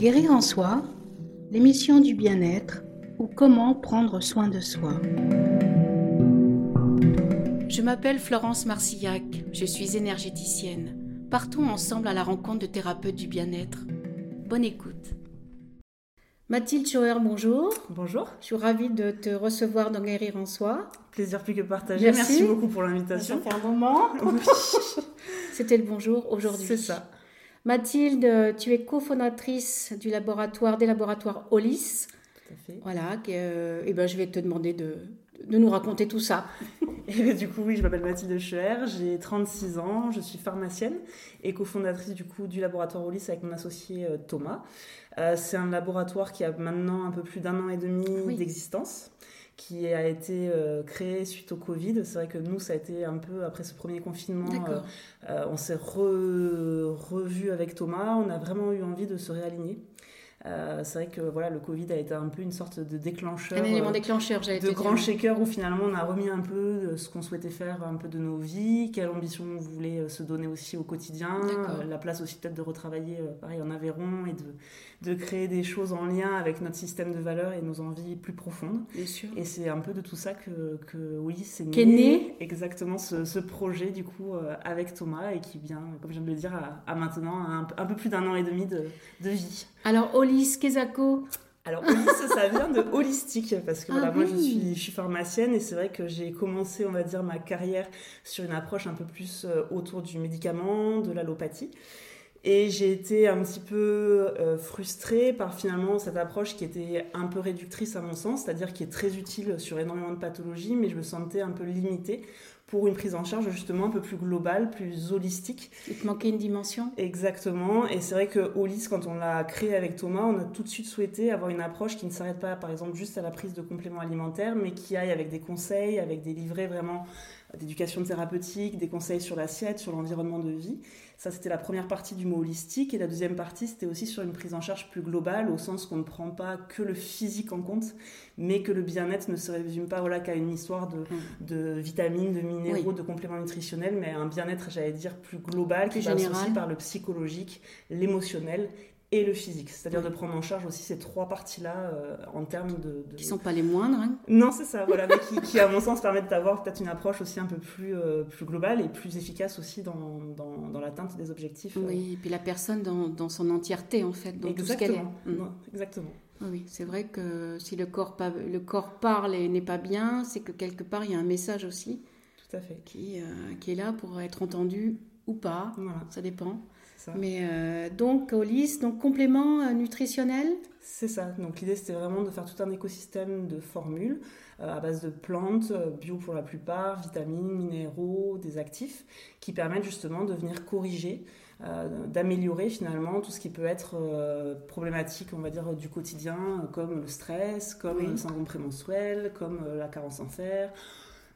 Guérir en soi, l'émission du bien-être ou comment prendre soin de soi. Je m'appelle Florence Marcillac, je suis énergéticienne. Partons ensemble à la rencontre de thérapeutes du bien-être. Bonne écoute. Mathilde Schauer, bonjour. Bonjour. Je suis ravie de te recevoir dans Guérir en soi. Plaisir plus que partagé. Merci, beaucoup pour l'invitation. Ça fait un moment. C'était le bonjour aujourd'hui. C'est ça. Mathilde, tu es cofondatrice du laboratoire des laboratoires Olis. Tout à fait. Voilà, et eh ben, je vais te demander de, de nous raconter tout ça. Et du coup, oui, je m'appelle Mathilde Scheuer, j'ai 36 ans, je suis pharmacienne et cofondatrice du coup du laboratoire Olis avec mon associé euh, Thomas. Euh, c'est un laboratoire qui a maintenant un peu plus d'un an et demi d'existence qui a été euh, créé suite au Covid. C'est vrai que nous, ça a été un peu après ce premier confinement. on s'est revu avec Thomas. On a vraiment eu envie de se réaligner. Euh, c'est vrai que voilà, le Covid a été un peu une sorte de déclencheur. Un élément déclencheur, j'avais De grand shaker où finalement on a remis un peu ce qu'on souhaitait faire un peu de nos vies, quelle ambition on voulait euh, se donner aussi au quotidien, euh, la place aussi peut-être de retravailler pareil en Aveyron et de, de créer des choses en lien avec notre système de valeurs et nos envies plus profondes. Bien sûr. Et c'est un peu de tout ça que, que oui, c'est né, né, exactement ce, ce, projet du coup avec Thomas et qui vient, comme je viens de le dire, à, maintenant un, un, peu plus d'un an et demi de, de vie. Alors, Olis, Kezako alors, Olis, ça vient de holistique, parce que voilà, ah moi, je suis, je suis pharmacienne et c'est vrai que j'ai commencé, on va dire, ma carrière sur une approche un peu plus euh, autour du médicament, de l'allopathie. Et j'ai été un petit peu euh, frustrée par finalement cette approche qui était un peu réductrice à mon sens, c'est-à-dire qui est très utile sur énormément de pathologies, mais je me sentais un peu limitée pour une prise en charge justement un peu plus globale, plus holistique. Il te manquait une dimension Exactement. Et c'est vrai que Holis, quand on l'a créé avec Thomas, on a tout de suite souhaité avoir une approche qui ne s'arrête pas, par exemple, juste à la prise de compléments alimentaires, mais qui aille avec des conseils, avec des livrets vraiment d'éducation thérapeutique, des conseils sur l'assiette, sur l'environnement de vie. Ça, c'était la première partie du mot holistique. Et la deuxième partie, c'était aussi sur une prise en charge plus globale, au sens qu'on ne prend pas que le physique en compte, mais que le bien-être ne se résume pas voilà, qu'à une histoire de, mm. de vitamines, de minéraux, de compléments nutritionnels, mais un bien-être, j'allais dire, plus global, qui passe aussi par le psychologique, l'émotionnel et le physique, c'est-à-dire de prendre en charge aussi ces trois parties-là euh, en termes de, Qui sont pas les moindres. Hein. Non, c'est ça, voilà, mais qui, qui, à mon sens permettent d'avoir peut-être une approche aussi un peu plus, euh, plus globale et plus efficace aussi dans, dans, dans l'atteinte des objectifs. Euh. Oui, et puis la personne dans, dans son entièreté en fait, dans tout ce qu'elle est. Mm. exactement. Oui, c'est vrai que si le corps, le corps parle et n'est pas bien, c'est que quelque part il y a un message aussi. Tout à fait. Qui, qui est là pour être entendu ou pas, voilà. ça dépend. Mais euh, donc, au donc complément euh, nutritionnel? C'est ça. Donc, l'idée, c'était vraiment de faire tout un écosystème de formules euh, à base de plantes, bio pour la plupart, vitamines, minéraux, des actifs, qui permettent justement de venir corriger, d'améliorer finalement tout ce qui peut être problématique, on va dire, du quotidien, comme le stress, comme le syndrome prémenstruel, comme la carence en fer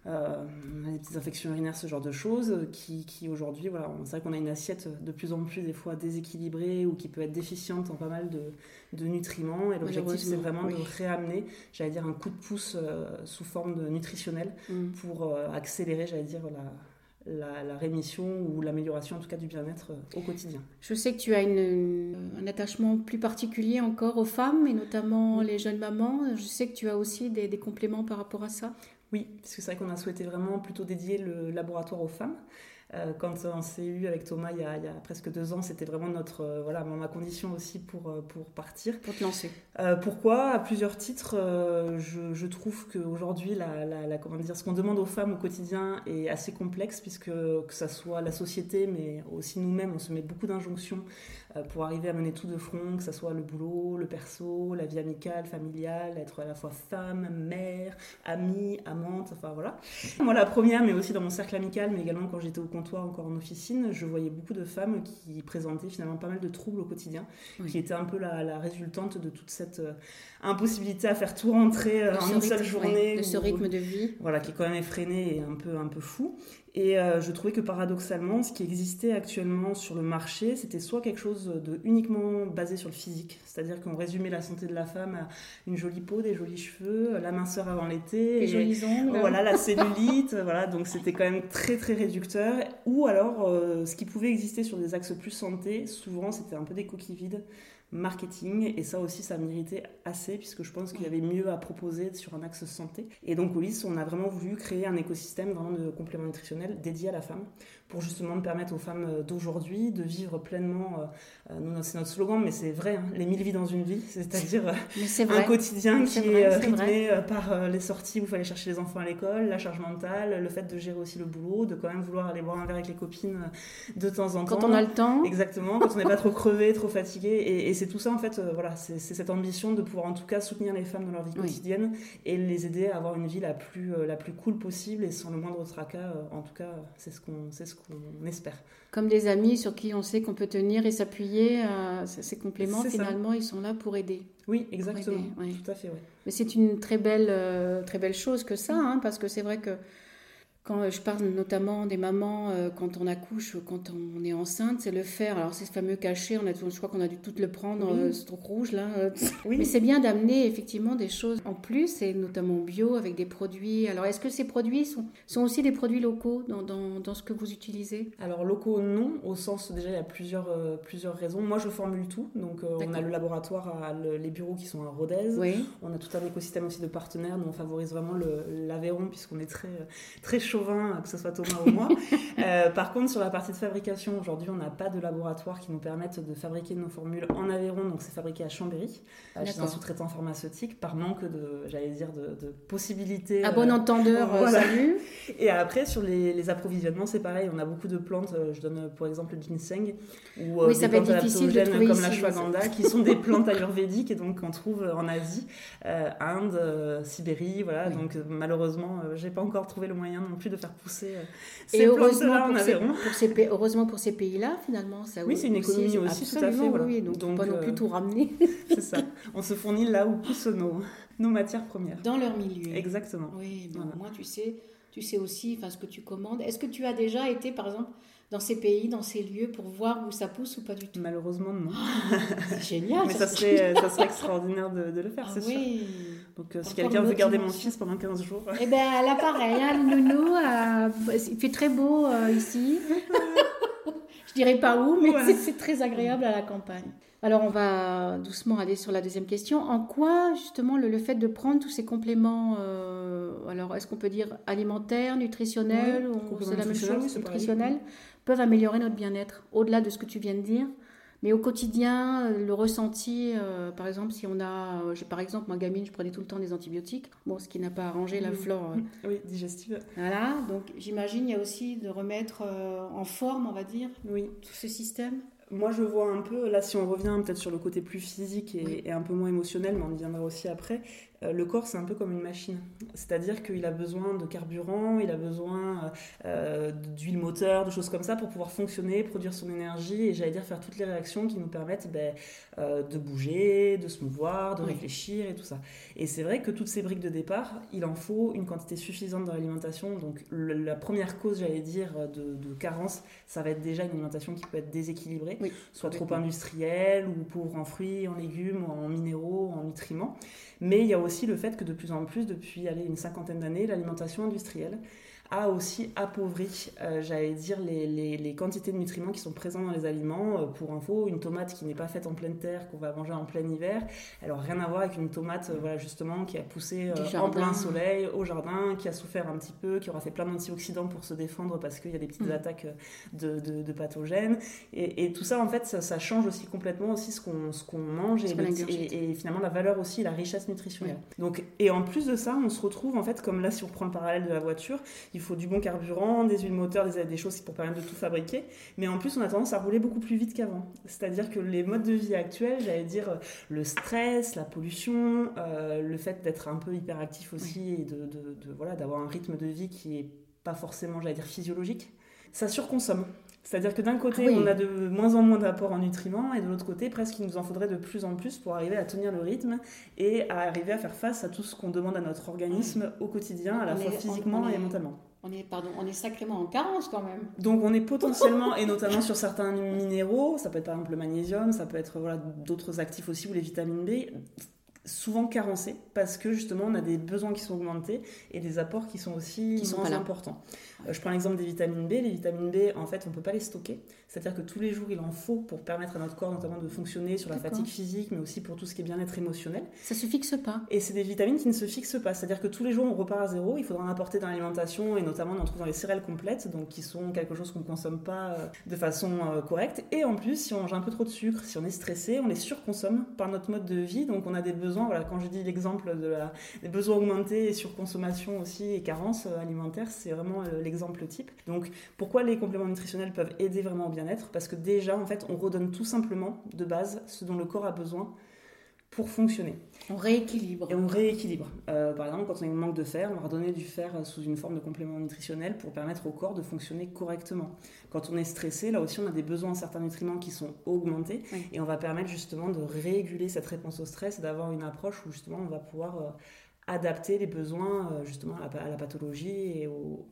euh, les petites infections urinaires, ce genre de choses, qui, qui aujourd'hui, voilà, c'est vrai qu'on a une assiette de plus en plus des fois déséquilibrée ou qui peut être déficiente en pas mal de, de nutriments. Et l'objectif, c'est vraiment de réamener, j'allais dire, un coup de pouce euh, sous forme de nutritionnel mm. pour euh, accélérer, j'allais dire, la, la, rémission ou l'amélioration en tout cas du bien-être au quotidien. Je sais que tu as une, un attachement plus particulier encore aux femmes et notamment les jeunes mamans. Je sais que tu as aussi des, des compléments par rapport à ça. Oui, parce que c'est vrai qu'on a souhaité vraiment plutôt dédier le laboratoire aux femmes. Euh, quand on s'est eu avec Thomas il y a, presque deux ans, c'était vraiment notre, euh, voilà, ma condition aussi pour, euh, pour partir. Pour te lancer. pourquoi? À plusieurs titres, je, je, trouve qu'aujourd'hui, la, la, comment dire, ce qu'on demande aux femmes au quotidien est assez complexe, puisque que ça soit la société, mais aussi nous-mêmes, on se met beaucoup d'injonctions pour arriver à mener tout de front, que ce soit le boulot, le perso, la vie amicale, familiale, être à la fois femme, mère, amie, amante, enfin voilà. Moi, la première, mais aussi dans mon cercle amical, mais également quand j'étais au toi encore en officine, je voyais beaucoup de femmes qui présentaient finalement pas mal de troubles au quotidien, qui étaient un peu la, résultante de toute cette euh, impossibilité à faire tout rentrer euh, en une seule journée. de ce rythme de vie. Voilà, qui est quand même effréné et un peu, un peu fou. Et euh, je trouvais que paradoxalement, ce qui existait actuellement sur le marché, c'était soit quelque chose de uniquement basé sur le physique, c'est-à-dire qu'on résumait la santé de la femme à une jolie peau, des jolis cheveux, la minceur avant l'été, des jolis ongles, voilà la cellulite, voilà. Donc c'était quand même très très réducteur. Ou alors, euh, ce qui pouvait exister sur des axes plus santé, souvent c'était un peu des coquilles vides marketing. Et ça aussi, ça m'irritait assez puisque je pense qu'il y avait mieux à proposer sur un axe santé. Et donc au LIS, on a vraiment voulu créer un écosystème vraiment de compléments nutritionnels dédié à la femme pour justement permettre aux femmes euh, d'aujourd'hui de vivre pleinement, euh, nous c'est notre slogan, mais c'est vrai, hein, les mille vies dans une vie, c'est-à-dire un quotidien qui est, rythmé par les sorties où il fallait chercher les enfants à l'école, la charge mentale, le fait de gérer aussi le boulot, de quand même vouloir aller boire un verre avec les copines de temps en temps. Quand on a le temps. Exactement, quand on n'est pas trop crevé, trop fatigué. Et, c'est tout ça, en fait, voilà, c'est cette ambition de pouvoir en tout cas soutenir les femmes dans leur vie quotidienne et les aider à avoir une vie la plus, la plus cool possible et sans le moindre tracas. En tout cas, c'est ce qu'on ce qu'on espère. Comme des amis sur qui on sait qu'on peut tenir et s'appuyer, euh, ces compléments, finalement, ils sont là pour aider. Oui, exactement. Tout à fait. Mais c'est une très belle, euh, très belle chose que ça, hein, parce que c'est vrai que quand euh, je parle notamment des mamans, euh, quand on accouche, quand on est enceinte, c'est le faire. Alors, c'est ce fameux cachet, on a, je crois qu'on a dû tout le prendre, oui. Euh, ce truc rouge là. Oui. Mais c'est bien d'amener effectivement des choses en plus, et notamment bio, avec des produits. Alors, est-ce que ces produits sont, sont aussi des produits locaux dans, dans, dans, ce que vous utilisez? Alors, locaux, non, au sens, déjà, il y a plusieurs, plusieurs raisons. Moi, je formule tout. Donc, on a le laboratoire, à, les bureaux qui sont à Rodez. Oui. On a tout un écosystème aussi de partenaires, dont on favorise vraiment l'Aveyron, puisqu'on est très, très chaud que ce soit Thomas ou moi. Euh, par contre, sur la partie de fabrication, aujourd'hui, on n'a pas de laboratoire qui nous permette de fabriquer nos formules en Aveyron, donc c'est fabriqué à Chambéry, euh, chez un sous-traitant pharmaceutique, par manque de, j'allais dire, de, possibilités. À bon euh, entendeur, salut. Et après, sur les, approvisionnements, c'est pareil, on a beaucoup de plantes, je donne pour exemple le ginseng, ou oui, ça des plantes difficile de comme la shwaganda, qui sont des plantes ayurvédiques et donc qu'on trouve en Asie, Inde, Sibérie, voilà. Donc malheureusement, j'ai pas encore trouvé le moyen non plus de faire pousser euh, ces et heureusement pour, ces, pour ces, heureusement pour ces pays-là, finalement. Ça oui, c'est une économie aussi, tout à fait. Oui, donc, donc pas non plus euh, tout ramener. c'est ça. On se fournit là où poussent nos, nos matières premières. Dans leur milieu. Exactement. Oui, mais moi, tu sais, tu sais aussi ce que tu commandes. Est-ce que tu as déjà été, par exemple, dans ces pays, dans ces lieux, pour voir où ça pousse ou pas du tout? Malheureusement, non. c'est génial. Mais ça, serait, ça serait extraordinaire de, de le faire, ah, c'est oui. sûr. Donc, euh, si quelqu'un veut garder mon fils pendant 15 jours. Eh bien, là, pareil, hein, le nounou, euh, il fait très beau euh, ici. Je dirais pas où, mais c'est très agréable à la campagne. Alors, on va doucement aller sur la deuxième question. En quoi, justement, le, fait de prendre tous ces compléments, alors est-ce qu'on peut dire alimentaires, nutritionnels, ou c'est la même chose, nutritionnels, peuvent améliorer notre bien-être, au-delà de ce que tu viens de dire? Mais au quotidien, le ressenti, euh, par exemple, si on a, euh, par exemple, ma gamine, je prenais tout le temps des antibiotiques, bon, ce qui n'a pas arrangé la flore. Euh. oui, digestive. Voilà, donc j'imagine il y a aussi de remettre en forme, on va dire, oui. tout ce système. Moi, je vois un peu, là, si on revient peut-être sur le côté plus physique et, et, un peu moins émotionnel, mais on y viendra aussi après, euh, le corps, c'est un peu comme une machine. C'est-à-dire qu'il a besoin de carburant, il a besoin euh, d'huile moteur, de choses comme ça pour pouvoir fonctionner, produire son énergie et j'allais dire faire toutes les réactions qui nous permettent ben, euh, de bouger, de se mouvoir, de réfléchir et tout ça. Et c'est vrai que toutes ces briques de départ, il en faut une quantité suffisante dans l'alimentation. Donc la première cause, j'allais dire, de, carence, ça va être déjà une alimentation qui peut être déséquilibrée, soit trop industrielle ou pauvre en fruits, en légumes, en minéraux, en nutriments. Mais il y a aussi le fait que de plus en plus, depuis une cinquantaine d'années, l'alimentation industrielle a aussi appauvri, euh, j'allais dire, les, les, quantités de nutriments qui sont présents dans les aliments. Euh, pour info, une tomate qui n'est pas faite en pleine terre, qu'on va manger en plein hiver, elle n'a rien à voir avec une tomate, euh, voilà, justement, qui a poussé en plein soleil, au jardin, qui a souffert un petit peu, qui aura fait plein d'antioxydants pour se défendre parce qu'il y a des petites mm. attaques de, de, pathogènes. Et, et, tout ça, en fait, ça, change aussi complètement aussi ce qu'on mange et, et, finalement la valeur aussi, la richesse nutritionnelle. Donc, et en plus de ça, on se retrouve, en fait, comme là, si on reprend le parallèle de la voiture, il faut du bon carburant, des huiles moteurs, des, des choses pour permettre de tout fabriquer. Mais en plus, on a tendance à rouler beaucoup plus vite qu'avant. C'est-à-dire que les modes de vie actuels, j'allais dire le stress, la pollution, euh, le fait d'être un peu hyperactif aussi et de, de, voilà d'avoir un rythme de vie qui est pas forcément, j'allais dire, physiologique, ça surconsomme. C'est-à-dire que d'un côté, ah on a de moins en moins d'apports en nutriments, et de l'autre côté, presque il nous en faudrait de plus en plus pour arriver à tenir le rythme et à arriver à faire face à tout ce qu'on demande à notre organisme au quotidien, à la fois physiquement et mentalement. On est, pardon, on est sacrément en carence quand même. Donc on est potentiellement, et notamment sur certains minéraux, ça peut être par exemple le magnésium, ça peut être voilà, d'autres actifs aussi ou les vitamines B, souvent carencés parce que justement on a des besoins qui sont augmentés et des apports qui sont aussi Qui sont moins pas là. importants. Euh, je prends l'exemple des vitamines B. Les vitamines B, en fait, on ne peut pas les stocker. C'est-à-dire que tous les jours, il en faut pour permettre à notre corps notamment de fonctionner sur la fatigue physique, mais aussi pour tout ce qui est bien-être émotionnel. Ça se fixe pas. Et c'est des vitamines qui ne se fixent pas. C'est-à-dire que tous les jours, on repart à zéro. Il faudra en apporter dans l'alimentation et notamment on en trouve dans les céréales complètes, donc qui sont quelque chose qu'on ne consomme pas euh, de façon euh, correcte. Et en plus, si on mange un peu trop de sucre, si on est stressé, on les surconsomme par notre mode de vie. Donc on a des besoins, voilà, quand je dis l'exemple de la, des besoins augmentés et surconsommation aussi et carence euh, alimentaire, c'est vraiment l'exemple type. Donc pourquoi les compléments nutritionnels peuvent aider vraiment au bien-être Parce que déjà, en fait, on redonne tout simplement de base ce dont le corps a besoin pour fonctionner. On rééquilibre. Et on rééquilibre. Euh, par exemple, quand on a un manque de fer, on va redonner du fer sous une forme de complément nutritionnel pour permettre au corps de fonctionner correctement. Quand on est stressé, là aussi, on a des besoins en certains nutriments qui sont augmentés Oui. et on va permettre justement de réguler cette réponse au stress et d'avoir une approche où justement on va pouvoir euh, adapter les besoins euh, justement à la, pathologie et aux,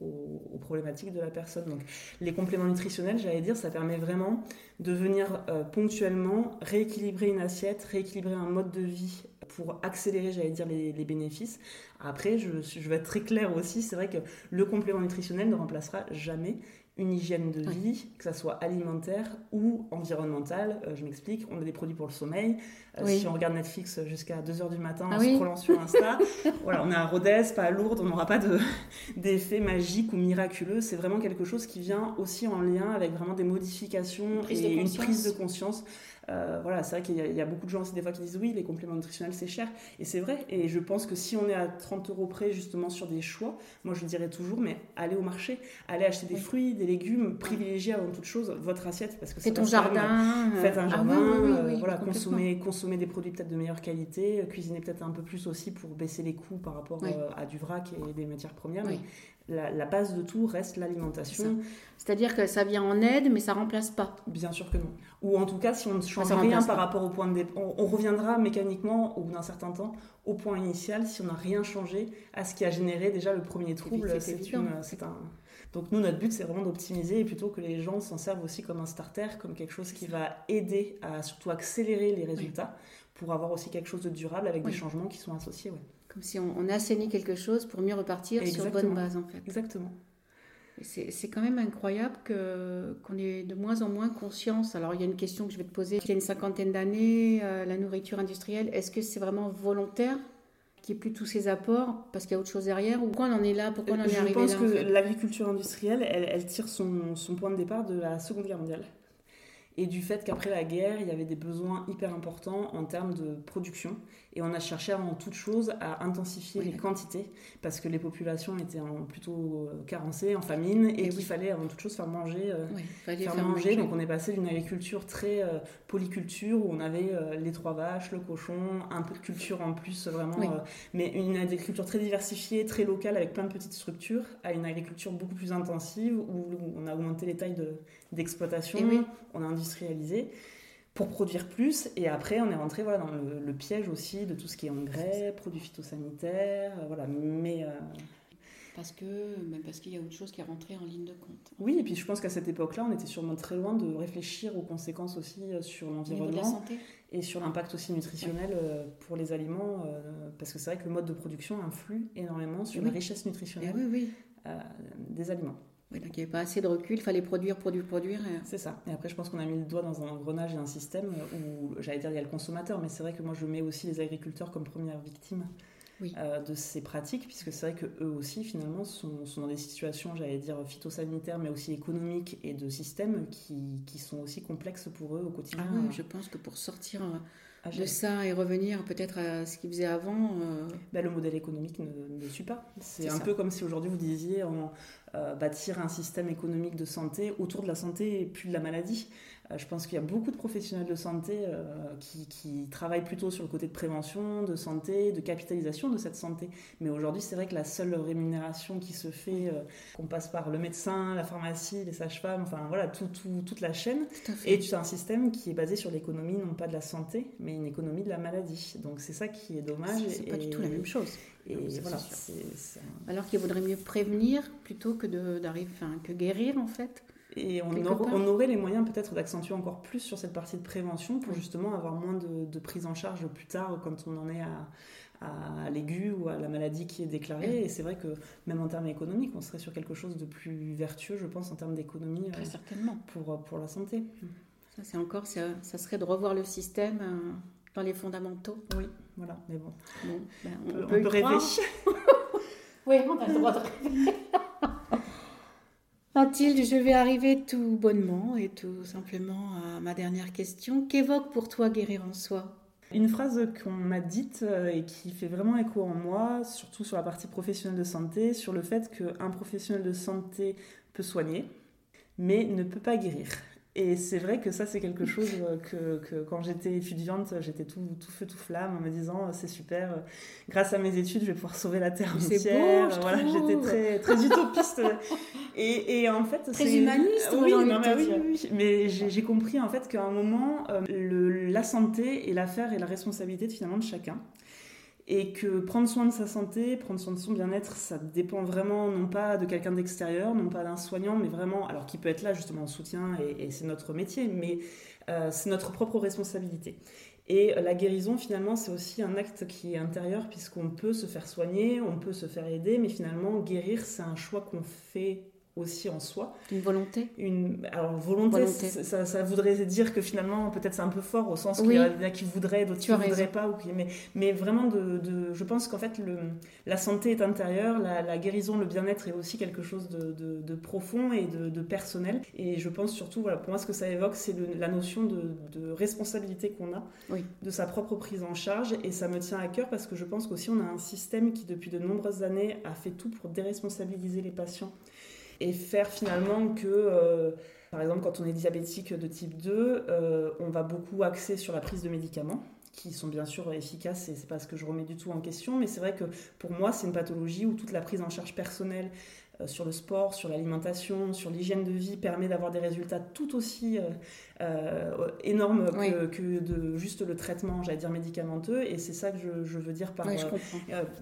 problématiques de la personne. Donc les compléments nutritionnels, j'allais dire, ça permet vraiment de venir euh, ponctuellement rééquilibrer une assiette, rééquilibrer un mode de vie pour accélérer, j'allais dire, les, les bénéfices. Après, je, je vais être très claire aussi, c'est vrai que le complément nutritionnel ne remplacera jamais une hygiène de Oui. vie, que ça soit alimentaire ou environnementale. Euh, je m'explique, on a des produits pour le sommeil. Euh, Oui. Si on regarde Netflix jusqu'à 2h du matin Ah en oui. scrollant sur Insta, voilà, on est à Rodez, pas à Lourdes, on n'aura pas de- d'effet magique ou miraculeux. C'est vraiment quelque chose qui vient aussi en lien avec vraiment des modifications Une de et une prise de conscience. Euh, voilà, c'est vrai qu'il y, a- il y a beaucoup de gens aussi des fois qui disent oui, les compléments nutritionnels c'est cher. Et c'est vrai. Et je pense que si on est à 30 euros près justement sur des choix, moi je dirais toujours, mais allez au marché, allez acheter des fruits, des légumes, privilégiez avant toute chose votre assiette parce que C'est ton même- jardin. Faites un ah jardin, oui, oui, oui, euh, voilà, complètement. consommer, consommer des produits peut-être de meilleure qualité, cuisiner peut-être un peu plus aussi pour baisser les coûts par rapport euh, à du vrac et des matières premières. Mais la, la base de tout reste l'alimentation. C'est-à-dire que ça vient en aide, mais ça remplace pas. Bien sûr que non. Ou en tout cas, si on ne change ça rien par pas. rapport au point de départ, on, on reviendra mécaniquement au bout d'un certain temps au point initial si on n'a rien changé à ce qui a généré déjà le premier trouble. c'est un. Donc nous, notre but, c'est vraiment d'optimiser et plutôt que les gens s'en servent aussi comme un starter, comme quelque chose qui va aider à surtout accélérer les résultats pour avoir aussi quelque chose de durable avec Oui. des changements qui sont associés. ouais. Comme si on, on assainit quelque chose pour mieux repartir sur Exactement. bonne base, en fait. Exactement. C'est quand même incroyable que- qu'on ait de moins en moins conscience. Alors, il y a une question que je vais te poser. Il y a une cinquantaine d'années, euh, la nourriture industrielle, est-ce que c'est vraiment volontaire qu'il n'y ait plus tous ces apports parce qu'il y a autre chose derrière Ou pourquoi on en est là? Pourquoi on en est Je arrivé pense là que en fait? l'agriculture industrielle, elle, elle tire son, son point de départ de la Seconde Guerre mondiale. Et du fait qu'après la guerre, il y avait des besoins hyper importants en termes de production. Et on a cherché avant toute chose à intensifier Oui, les quantités parce que les populations étaient en- plutôt euh, carencées, en famine, et, Et qu'il oui. fallait avant toute chose faire manger euh, faire, faire manger. manger. Donc on est passé d'une agriculture très euh, polyculture où on avait euh, les trois vaches, le cochon, un peu de culture en plus vraiment, euh, mais une agriculture très diversifiée, très locale avec plein de petites structures, à une agriculture beaucoup plus intensive où on a augmenté les tailles de- d'exploitation, oui. on a industrialisé pour produire plus et après on est rentré voilà, dans le, le piège aussi de tout ce qui est engrais, produits phytosanitaires, euh, voilà, mais euh, Parce que même parce qu'il y a autre chose qui est rentré en ligne de compte. Oui, et puis je pense qu'à cette époque-là, on était sûrement très loin de réfléchir aux conséquences aussi euh, sur l'environnement et sur l'impact aussi nutritionnel pour les aliments, parce que c'est vrai que le mode de production influe énormément sur Oui. la richesse Eh nutritionnelle oui. euh, des aliments. Oui, donc il n'y avait pas assez de recul, il fallait produire, produire, produire. et- C'est ça. Et après, je pense qu'on a mis le doigt dans un engrenage et un système où, j'allais dire, il y a le consommateur, mais c'est vrai que moi, je mets aussi les agriculteurs comme première victime Oui. euh, de ces pratiques, puisque c'est vrai que eux aussi, finalement, sont, sont dans des situations, j'allais dire, phytosanitaires, mais aussi économiques et de systèmes qui, qui sont aussi complexes pour eux au Ah quotidien. oui, à- je pense que pour sortir à de ça et revenir peut-être à ce qu'ils faisaient avant, euh, Ben, le modèle économique ne, ne suit pas. C'est un ça. peu comme si aujourd'hui vous disiez en, euh, bâtir un système économique de santé autour de la santé et plus de la maladie. Euh, je pense qu'il y a beaucoup de professionnels de santé euh, qui, qui travaillent plutôt sur le côté de prévention, de santé, de capitalisation de cette santé. Mais aujourd'hui, c'est vrai que la seule rémunération qui se fait, euh, qu'on passe par le médecin, la pharmacie, les sages-femmes, enfin voilà, tout, tout- toute la chaîne, tout as un système qui est basé sur l'économie, non pas de la santé, mais une économie de la maladie. Donc c'est ça qui est dommage. C'est- pas du tout la même chose. Et Non, voilà, un- Alors qu'il vaudrait mieux prévenir plutôt que de- d'arriver, enfin, que guérir en fait. Et on, on, aurait les moyens peut-être d'accentuer encore plus sur cette partie de prévention pour justement avoir moins de, de, prise en charge plus tard quand on en est à, à l'aigu ou à la maladie qui est déclarée. Et c'est vrai que même en termes économiques, on serait sur quelque chose de plus vertueux, je pense, en termes d'économie Très certainement. Pour, pour la santé. Ça, c'est encore, ça, ça, serait de revoir le système dans les fondamentaux. Oui, voilà, mais bon. Ben, on, peut, rêver. oui, on a le droit de rêver. Mathilde, je vais arriver tout bonnement et tout simplement à ma dernière question. Qu'évoque pour toi guérir en soi? Une phrase qu'on m'a dite euh, et qui fait vraiment écho en moi, surtout sur la partie professionnelle de santé, sur le fait qu'un professionnel de santé peut soigner, mais ne peut pas guérir. Et c'est vrai que ça, c'est quelque chose euh, que, que quand j'étais étudiante, j'étais tout, tout, feu, tout flamme en me disant c'est super, grâce à mes études, je vais pouvoir sauver la Terre entière. Beau, voilà, j'étais très, très utopiste. et, et, en fait, très humaniste. Oui, non, mais, oui, oui, mais j'ai compris en fait qu'à un moment, euh, le, la santé est l'affaire et la responsabilité finalement de chacun et que prendre soin de sa santé, prendre soin de son bien-être, ça dépend vraiment non pas de quelqu'un d'extérieur, non pas d'un soignant, mais vraiment, alors qui peut être là justement en soutien, et, c'est notre métier, mais euh, c'est notre propre responsabilité. Et la guérison, finalement, c'est aussi un acte qui est intérieur, puisqu'on peut se faire soigner, on peut se faire aider, mais finalement, guérir, c'est un choix qu'on fait aussi en soi. Une volonté une, Alors, volonté, Ça, ça, voudrait dire que finalement, peut-être c'est un peu fort au sens qu'il y en a qui voudraient, d'autres qui ne voudraient pas. Ou mais, mais vraiment, de, de je pense qu'en fait, le, la santé est intérieure, la, la guérison, le bien-être est aussi quelque chose de, de profond et de, personnel. Et je pense surtout, voilà, pour moi, ce que ça évoque, c'est la notion de, responsabilité qu'on a, de sa propre prise en charge. Et ça me tient à cœur parce que je pense qu'aussi, on a un système qui, depuis de nombreuses années, a fait tout pour déresponsabiliser les patients et faire finalement que, euh, par exemple, quand on est diabétique de type 2, euh, on va beaucoup axer sur la prise de médicaments qui sont bien sûr efficaces et c'est pas ce que je remets du tout en question mais c'est vrai que pour moi c'est une pathologie où toute la prise en charge personnelle sur le sport, sur l'alimentation, sur l'hygiène de vie permet d'avoir des résultats tout aussi euh, euh, énormes que, de juste le traitement, j'allais dire médicamenteux. Et c'est ça que je, veux dire par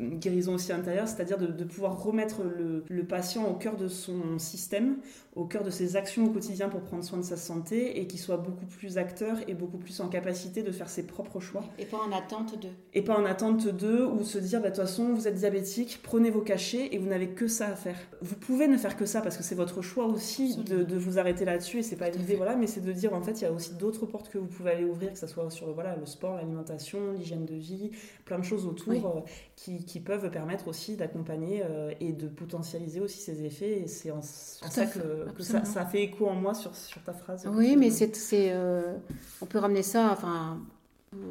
guérison aussi intérieure, c'est-à-dire de, pouvoir remettre le, patient au cœur de son système, au cœur de ses actions au quotidien pour prendre soin de sa santé et qu'il soit beaucoup plus acteur et beaucoup plus en capacité de faire ses propres choix. Et pas en attente d'eux. Et pas en attente d'eux ou se dire, bah, de toute façon, vous êtes diabétique, prenez vos cachets et vous n'avez que ça à faire vous pouvez ne faire que ça parce que c'est votre choix aussi de, vous arrêter là-dessus et c'est pas l'idée, voilà, mais c'est de dire en fait il y a aussi d'autres portes que vous pouvez aller ouvrir, que ce soit sur voilà, le sport, l'alimentation, l'hygiène de vie, plein de choses autour euh, qui, peuvent permettre aussi d'accompagner euh, et de potentialiser aussi ces effets et c'est en, ça que, ça, fait écho en moi sur, sur ta phrase. Oui, mais c'est, euh, on peut ramener ça, enfin,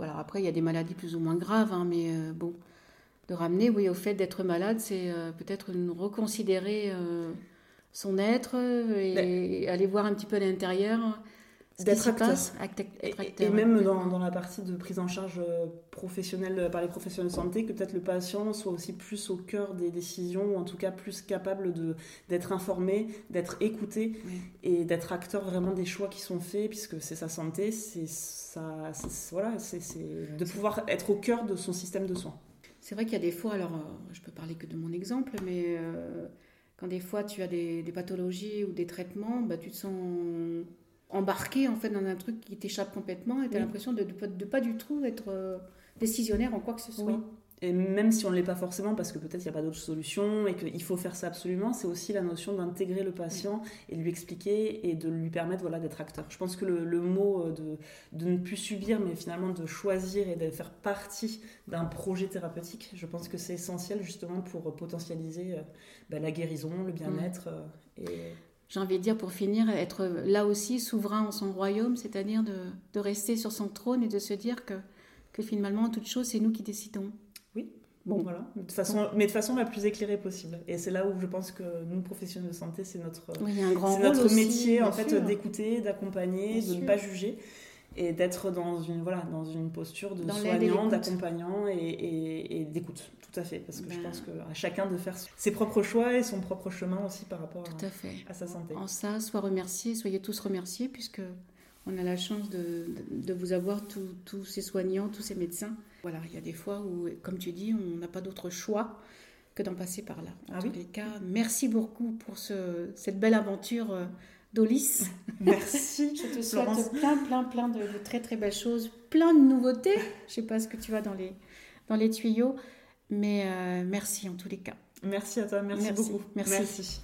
alors après il y a des maladies plus ou moins graves, hein, mais bon de ramener, oui, au fait d'être malade, c'est euh, peut-être reconsidérer euh, son être euh, et, aller voir un petit peu à l'intérieur. D'être acteur. Et, même dans, la partie de prise en charge professionnelle par les professionnels de santé, que peut-être le patient soit aussi plus au cœur des décisions, ou en tout cas plus capable d'être informé, d'être écouté et d'être acteur vraiment des choix qui sont faits, puisque c'est sa santé, c'est ça, voilà, c'est de pouvoir être au cœur de son système de soins. C'est vrai qu'il y a des fois, alors euh, je peux parler que de mon exemple, mais euh, quand des fois tu as des, pathologies ou des traitements, bah, tu te sens embarqué en fait dans un truc qui t'échappe complètement et tu as l'impression de ne pas du tout être euh, décisionnaire en quoi que ce soit. Et même si on ne l'est pas forcément, parce que peut-être il n'y a pas d'autre solution et qu'il faut faire ça absolument, c'est aussi la notion d'intégrer le patient et de lui expliquer et de lui permettre voilà, d'être acteur. Je pense que le, mot euh, de, de, ne plus subir, mais finalement de choisir et de faire partie d'un projet thérapeutique, je pense que c'est essentiel justement pour potentialiser euh, bah, la guérison, le bien-être. Euh, et... J'ai envie de dire pour finir, être là aussi souverain en son royaume, c'est-à-dire de, de, rester sur son trône et de se dire que, que finalement, toute chose, c'est nous qui décidons. Bon, voilà. De façon, mais de façon la plus éclairée possible. Et c'est là où je pense que nous, professionnels de santé, c'est notre, notre métier en fait d'écouter, d'accompagner, de ne pas juger et d'être dans une voilà dans une posture de soignant, d'accompagnant et, d'écoute. Tout à fait, parce que je ben. pense qu'à chacun de faire ses propres choix et son propre chemin aussi par rapport à, à, sa santé. En ça, sois remercié, soyez tous remerciés, puisque on a la chance de, de vous avoir tous ces soignants, tous ces médecins voilà, il y a des fois où, comme tu dis, on n'a pas d'autre choix que d'en passer par là. En ah tous les cas, merci beaucoup pour ce, cette belle aventure euh, d'Olis. Merci. Je te souhaite plein, plein, plein de, très, très belles choses, plein de nouveautés. Je sais pas ce que tu as dans les, dans les tuyaux, mais euh, merci en tous les cas. Merci à toi, merci, beaucoup. Merci.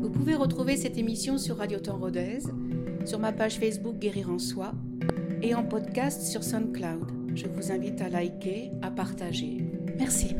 Vous pouvez retrouver cette émission sur Radio Temps Rodez, sur ma page Facebook Guérir en Soi et en podcast sur SoundCloud. Je vous invite à liker, à partager. Merci.